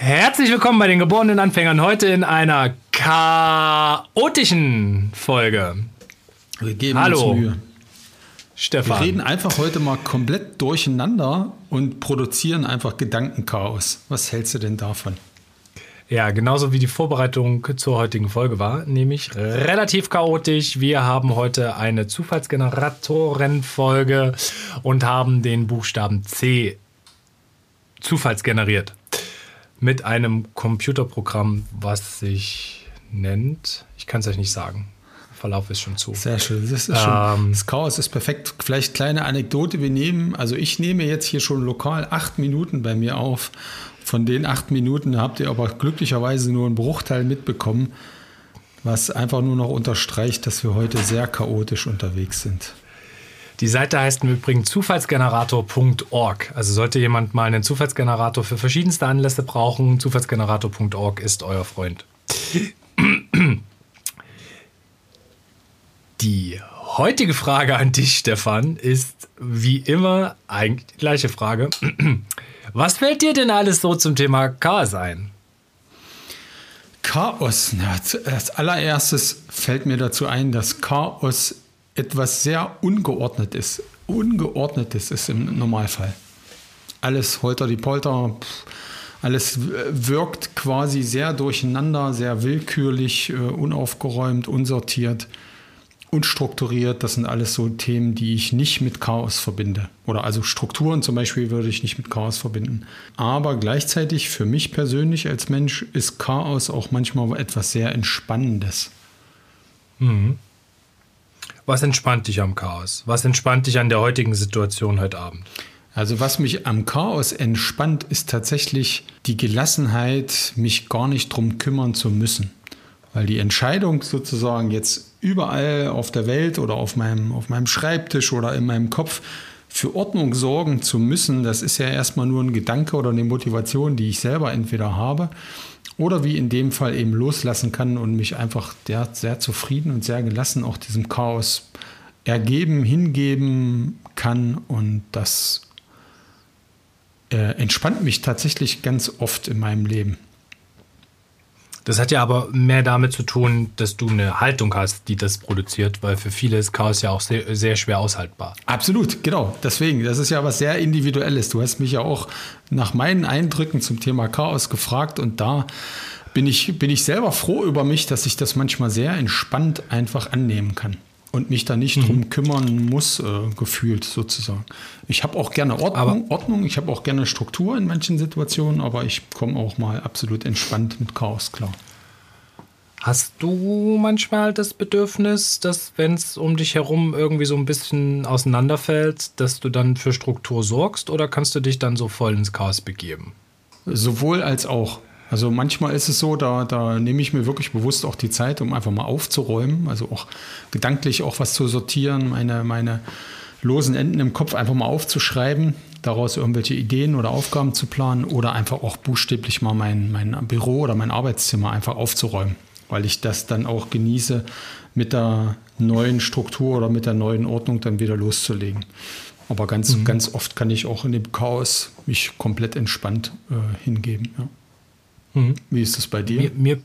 Herzlich willkommen bei den geborenen Anfängern heute in einer chaotischen Folge. Wir geben Hallo. uns Mühe. Stefan. Wir reden einfach heute mal komplett durcheinander und produzieren einfach Gedankenchaos. Was hältst du denn davon? Ja, genauso wie die Vorbereitung zur heutigen Folge war, nämlich relativ chaotisch. Wir haben heute eine Zufallsgeneratorenfolge und haben den Buchstaben C zufallsgeneriert mit einem Computerprogramm, was sich nennt, ich kann es euch nicht sagen. Verlauf ist schon zu. Sehr schön. Das, ist schon, das Chaos ist perfekt. Vielleicht kleine Anekdote. Wir nehmen, also ich nehme jetzt hier schon lokal acht Minuten bei mir auf. Von den acht Minuten habt ihr aber glücklicherweise nur einen Bruchteil mitbekommen, was einfach nur noch unterstreicht, dass wir heute sehr chaotisch unterwegs sind. Die Seite heißt im Übrigen zufallsgenerator.org. Also sollte jemand mal einen Zufallsgenerator für verschiedenste Anlässe brauchen, zufallsgenerator.org ist euer Freund. Die heutige Frage an dich, Stefan, ist wie immer eigentlich die gleiche Frage. Was fällt dir denn alles so zum Thema Chaos ein? Chaos. Als allererstes fällt mir dazu ein, dass Chaos etwas sehr ungeordnet ist. Ungeordnetes ist im Normalfall. Alles holter die Polter, alles wirkt quasi sehr durcheinander, sehr willkürlich, unaufgeräumt, unsortiert unstrukturiert, das sind alles so Themen, die ich nicht mit Chaos verbinde. Oder also Strukturen zum Beispiel würde ich nicht mit Chaos verbinden. Aber gleichzeitig für mich persönlich als Mensch ist Chaos auch manchmal etwas sehr Entspannendes. Mhm. Was entspannt dich am Chaos? Was entspannt dich an der heutigen Situation heute Abend? Also was mich am Chaos entspannt, ist tatsächlich die Gelassenheit, mich gar nicht drum kümmern zu müssen. Weil die Entscheidung sozusagen jetzt überall auf der Welt oder auf meinem, auf meinem Schreibtisch oder in meinem Kopf für Ordnung sorgen zu müssen, das ist ja erstmal nur ein Gedanke oder eine Motivation, die ich selber entweder habe oder wie in dem Fall eben loslassen kann und mich einfach sehr, sehr zufrieden und sehr gelassen auch diesem Chaos ergeben, hingeben kann und das äh, entspannt mich tatsächlich ganz oft in meinem Leben. Das hat ja aber mehr damit zu tun, dass du eine Haltung hast, die das produziert, weil für viele ist Chaos ja auch sehr, sehr schwer aushaltbar. Absolut, genau. Deswegen, das ist ja was sehr Individuelles. Du hast mich ja auch nach meinen Eindrücken zum Thema Chaos gefragt und da bin ich, bin ich selber froh über mich, dass ich das manchmal sehr entspannt einfach annehmen kann und mich da nicht mhm. drum kümmern muss, äh, gefühlt sozusagen. Ich habe auch gerne Ordnung, aber, Ordnung, ich habe auch gerne Struktur in manchen Situationen, aber ich komme auch mal absolut entspannt mit Chaos klar. Hast du manchmal das Bedürfnis, dass wenn es um dich herum irgendwie so ein bisschen auseinanderfällt, dass du dann für Struktur sorgst oder kannst du dich dann so voll ins Chaos begeben? Sowohl als auch. Also manchmal ist es so, da, da nehme ich mir wirklich bewusst auch die Zeit, um einfach mal aufzuräumen, also auch gedanklich auch was zu sortieren, meine, meine losen Enden im Kopf einfach mal aufzuschreiben, daraus irgendwelche Ideen oder Aufgaben zu planen oder einfach auch buchstäblich mal mein, mein Büro oder mein Arbeitszimmer einfach aufzuräumen, weil ich das dann auch genieße, mit der neuen Struktur oder mit der neuen Ordnung dann wieder loszulegen. Aber ganz, mhm. ganz oft kann ich auch in dem Chaos mich komplett entspannt äh, hingeben. Ja. Mhm. Wie ist das bei dir? Mir, mir,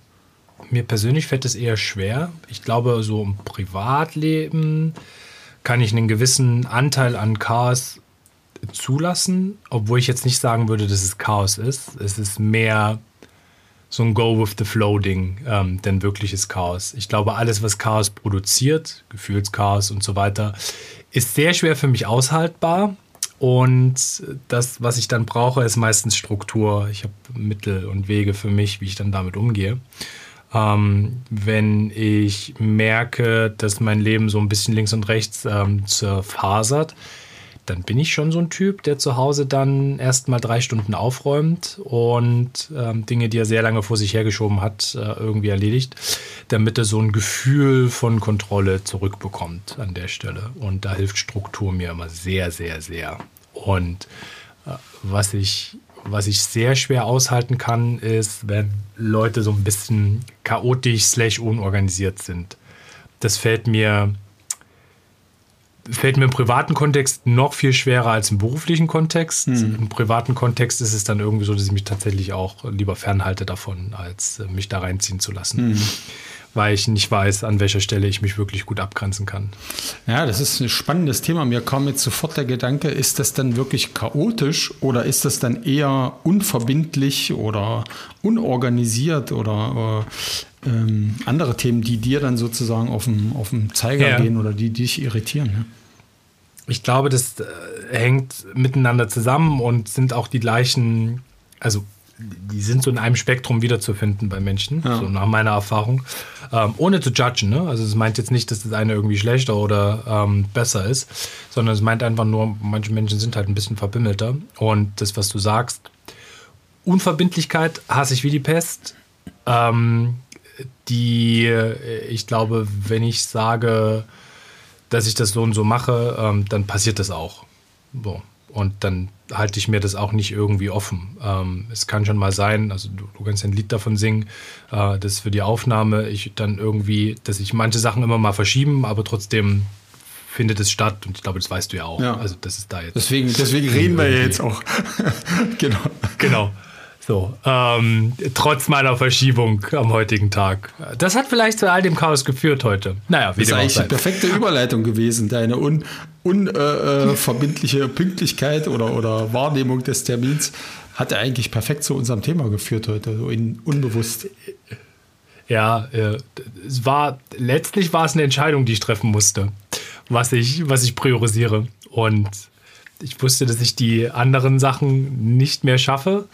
mir persönlich fällt es eher schwer. Ich glaube, so im Privatleben kann ich einen gewissen Anteil an Chaos zulassen, obwohl ich jetzt nicht sagen würde, dass es Chaos ist. Es ist mehr so ein Go with the Flow Ding, ähm, denn wirkliches Chaos. Ich glaube, alles, was Chaos produziert, Gefühlschaos und so weiter, ist sehr schwer für mich aushaltbar. Und das, was ich dann brauche, ist meistens Struktur. Ich habe Mittel und Wege für mich, wie ich dann damit umgehe. Ähm, wenn ich merke, dass mein Leben so ein bisschen links und rechts ähm, zerfasert, dann bin ich schon so ein Typ, der zu Hause dann erst mal drei Stunden aufräumt und ähm, Dinge, die er sehr lange vor sich hergeschoben hat, äh, irgendwie erledigt, damit er so ein Gefühl von Kontrolle zurückbekommt an der Stelle. Und da hilft Struktur mir immer sehr, sehr, sehr. Und äh, was ich was ich sehr schwer aushalten kann, ist, wenn Leute so ein bisschen chaotisch slash unorganisiert sind. Das fällt mir fällt mir im privaten Kontext noch viel schwerer als im beruflichen Kontext. Mhm. Im privaten Kontext ist es dann irgendwie so, dass ich mich tatsächlich auch lieber fernhalte davon, als äh, mich da reinziehen zu lassen. Mhm. Weil ich nicht weiß, an welcher Stelle ich mich wirklich gut abgrenzen kann. Ja, das ist ein spannendes Thema. Mir kam jetzt sofort der Gedanke, ist das dann wirklich chaotisch oder ist das dann eher unverbindlich oder unorganisiert oder äh, ähm, andere Themen, die dir dann sozusagen auf dem, auf dem Zeiger ja. gehen oder die, die dich irritieren. Ja? Ich glaube, das äh, hängt miteinander zusammen und sind auch die gleichen, also die sind so in einem Spektrum wiederzufinden bei Menschen, ja. so nach meiner Erfahrung. Ähm, ohne zu judgen, ne? Also es meint jetzt nicht, dass das eine irgendwie schlechter oder ähm, besser ist, sondern es meint einfach nur, manche Menschen sind halt ein bisschen verbimmelter. Und das, was du sagst, Unverbindlichkeit hasse ich wie die Pest. Ähm, die, äh, ich glaube, wenn ich sage, dass ich das so und so mache, ähm, dann passiert das auch. So. Und dann halte ich mir das auch nicht irgendwie offen. Ähm, es kann schon mal sein, also du, du kannst ein Lied davon singen, äh, dass für die Aufnahme ich dann irgendwie, dass ich manche Sachen immer mal verschieben, aber trotzdem findet es statt und ich glaube, das weißt du ja auch. Ja. Also das ist da jetzt. Deswegen, deswegen reden wir ja jetzt auch. genau. Genau. So, ähm, trotz meiner Verschiebung am heutigen Tag. Das hat vielleicht zu all dem Chaos geführt heute. Naja, wie Das ist eigentlich die perfekte Überleitung gewesen. Deine unverbindliche un, äh, äh Pünktlichkeit oder, oder Wahrnehmung des Termins hat eigentlich perfekt zu unserem Thema geführt heute, so in, unbewusst. Ja, äh, es war letztlich war es eine Entscheidung, die ich treffen musste, was ich, was ich priorisiere. Und ich wusste, dass ich die anderen Sachen nicht mehr schaffe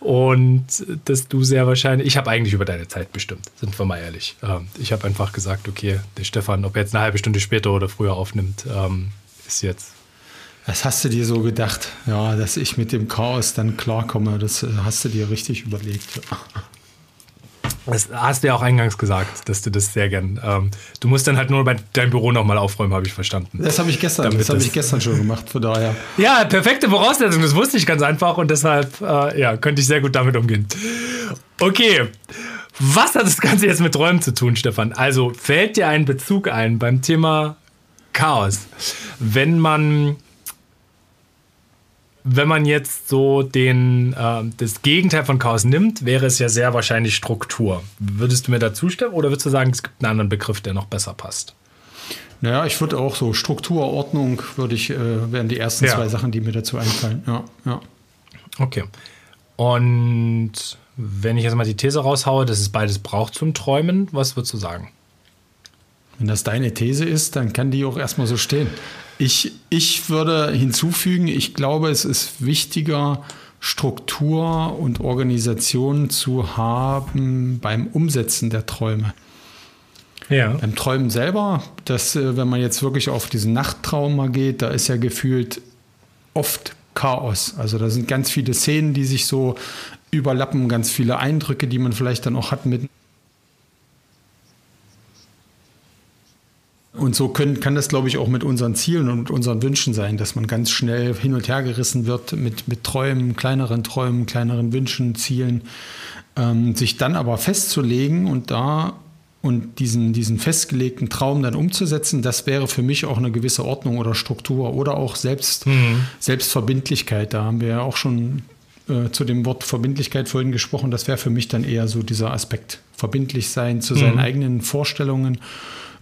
und dass du sehr wahrscheinlich, ich habe eigentlich über deine Zeit bestimmt, sind wir mal ehrlich. Ähm, ich habe einfach gesagt, okay, der Stefan, ob er jetzt eine halbe Stunde später oder früher aufnimmt, ähm, ist jetzt. Was hast du dir so gedacht? Ja, dass ich mit dem Chaos dann klarkomme, das äh, hast du dir richtig überlegt. Das hast du ja auch eingangs gesagt, dass du das sehr gern. Ähm, du musst dann halt nur bei deinem Büro nochmal aufräumen, habe ich verstanden. Das habe ich gestern, das habe ich gestern schon gemacht, von daher. Ja, perfekte Voraussetzung, das wusste ich ganz einfach und deshalb äh, ja, könnte ich sehr gut damit umgehen. Okay. Was hat das Ganze jetzt mit Träumen zu tun, Stefan? Also fällt dir ein Bezug ein beim Thema Chaos, wenn man wenn man jetzt so den, äh, das Gegenteil von Chaos nimmt, wäre es ja sehr wahrscheinlich Struktur. Würdest du mir da zustimmen oder würdest du sagen, es gibt einen anderen Begriff, der noch besser passt? Naja, ich würde auch so Struktur, Ordnung, würde ich, äh, wären die ersten ja. zwei Sachen, die mir dazu einfallen. Ja, ja. Okay. Und wenn ich jetzt mal die These raushaue, dass es beides braucht zum Träumen, was würdest du sagen? Wenn das deine These ist, dann kann die auch erstmal so stehen. Ich, ich würde hinzufügen, ich glaube, es ist wichtiger, Struktur und Organisation zu haben beim Umsetzen der Träume. Ja. Beim Träumen selber, dass, äh, wenn man jetzt wirklich auf diesen Nachttraum mal geht, da ist ja gefühlt oft Chaos. Also da sind ganz viele Szenen, die sich so überlappen, ganz viele Eindrücke, die man vielleicht dann auch hat mit Und so können, kann das, glaube ich, auch mit unseren Zielen und unseren Wünschen sein, dass man ganz schnell hin und her gerissen wird mit, mit Träumen, kleineren Träumen, kleineren Wünschen, Zielen. Ähm, sich dann aber festzulegen und da und diesen, diesen festgelegten Traum dann umzusetzen, das wäre für mich auch eine gewisse Ordnung oder Struktur oder auch Selbst, mhm. Selbstverbindlichkeit. Da haben wir ja auch schon äh, zu dem Wort Verbindlichkeit vorhin gesprochen. Das wäre für mich dann eher so dieser Aspekt. Verbindlich sein zu seinen mhm. eigenen Vorstellungen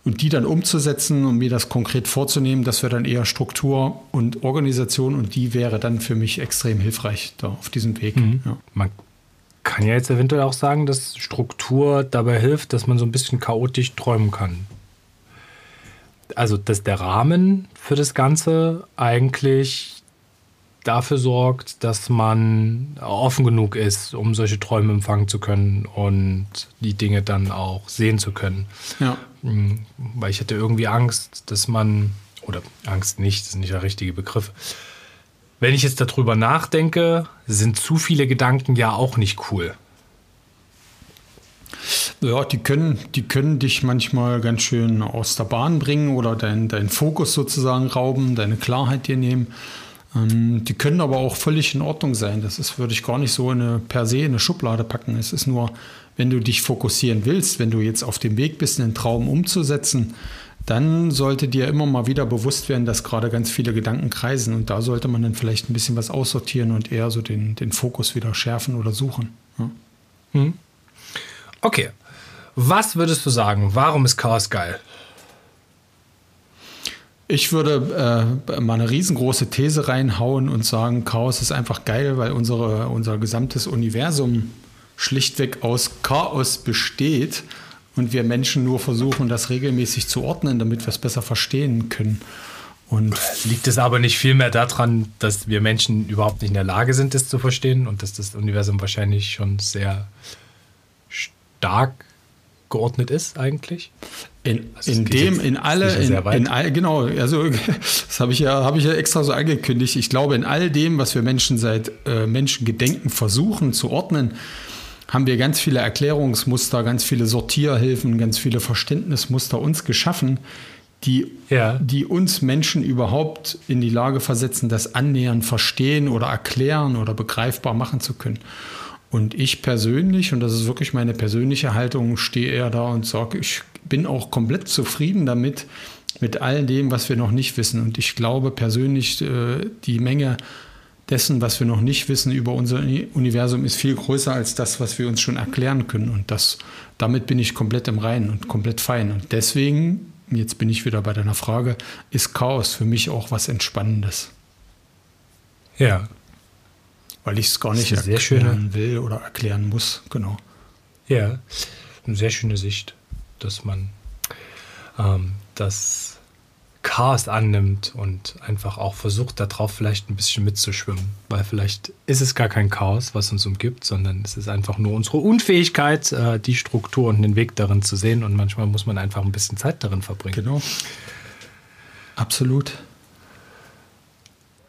und die dann umzusetzen und mir das konkret vorzunehmen, das wäre dann eher Struktur und Organisation und die wäre dann für mich extrem hilfreich da auf diesem Weg. Mhm. Ja. Man kann ja jetzt eventuell auch sagen, dass Struktur dabei hilft, dass man so ein bisschen chaotisch träumen kann. Also, dass der Rahmen für das Ganze eigentlich dafür sorgt, dass man offen genug ist, um solche Träume empfangen zu können und die Dinge dann auch sehen zu können. Ja. Mhm. Weil ich hatte irgendwie Angst, dass man oder Angst nicht, das ist nicht der richtige Begriff. Wenn ich jetzt darüber nachdenke, sind zu viele Gedanken ja auch nicht cool. Ja, die können, die können dich manchmal ganz schön aus der Bahn bringen oder deinen dein Fokus sozusagen rauben, deine Klarheit dir nehmen. Ähm, die können aber auch völlig in Ordnung sein. Das ist, würde ich gar nicht so eine, per se in eine Schublade packen. Es ist nur, wenn du dich fokussieren willst, wenn du jetzt auf dem Weg bist, einen Traum umzusetzen, dann sollte dir immer mal wieder bewusst werden, dass gerade ganz viele Gedanken kreisen und da sollte man dann vielleicht ein bisschen was aussortieren und eher so den, den Fokus wieder schärfen oder suchen. Ja. Hm. Okay. Was würdest du sagen? Warum ist Chaos geil? Ich würde äh, mal eine riesengroße These reinhauen und sagen, Chaos ist einfach geil, weil unsere, unser gesamtes Universum schlichtweg aus Chaos besteht und wir Menschen nur versuchen, das regelmäßig zu ordnen, damit wir es besser verstehen können. Und Liegt es aber nicht vielmehr daran, dass wir Menschen überhaupt nicht in der Lage sind, das zu verstehen und dass das Universum wahrscheinlich schon sehr stark geordnet ist eigentlich? In, also in dem, in alle, in, in all, genau, also das habe ich ja, habe ich ja extra so angekündigt. Ich glaube, in all dem, was wir Menschen seit äh, Menschengedenken versuchen zu ordnen, haben wir ganz viele Erklärungsmuster, ganz viele Sortierhilfen, ganz viele Verständnismuster uns geschaffen, die, ja. die uns Menschen überhaupt in die Lage versetzen, das annähernd verstehen oder erklären oder begreifbar machen zu können. Und ich persönlich, und das ist wirklich meine persönliche Haltung, stehe eher da und sage, ich bin auch komplett zufrieden damit, mit all dem, was wir noch nicht wissen. Und ich glaube persönlich, äh, die Menge dessen, was wir noch nicht wissen über unser Universum, ist viel größer als das, was wir uns schon erklären können. Und das, damit bin ich komplett im Reinen und komplett fein. Und deswegen, jetzt bin ich wieder bei deiner Frage, ist Chaos für mich auch was Entspannendes. Ja, weil ich es gar nicht erklären schöne, will oder erklären muss. Genau. Ja, eine sehr schöne Sicht, dass man ähm, das Chaos annimmt und einfach auch versucht, darauf vielleicht ein bisschen mitzuschwimmen. Weil vielleicht ist es gar kein Chaos, was uns umgibt, sondern es ist einfach nur unsere Unfähigkeit, äh, die Struktur und den Weg darin zu sehen. Und manchmal muss man einfach ein bisschen Zeit darin verbringen. Genau. Absolut.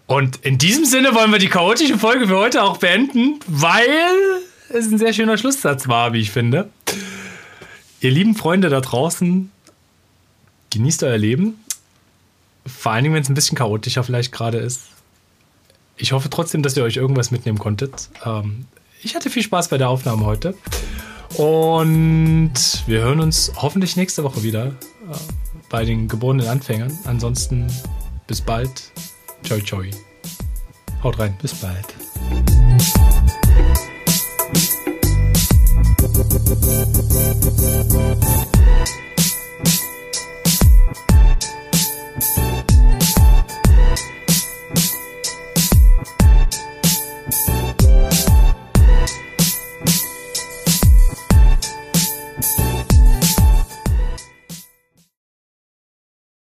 Und in diesem Sinne wollen wir die chaotische Folge für heute auch beenden, weil es ein sehr schöner Schlusssatz war, wie ich finde. Ihr lieben Freunde da draußen, genießt euer Leben. Vor allen Dingen, wenn es ein bisschen chaotischer vielleicht gerade ist. Ich hoffe trotzdem, dass ihr euch irgendwas mitnehmen konntet. Ähm, ich hatte viel Spaß bei der Aufnahme heute. Und wir hören uns hoffentlich nächste Woche wieder äh, bei den geborenen Anfängern. Ansonsten bis bald. Ciao, ciao. Haut rein, bis bald.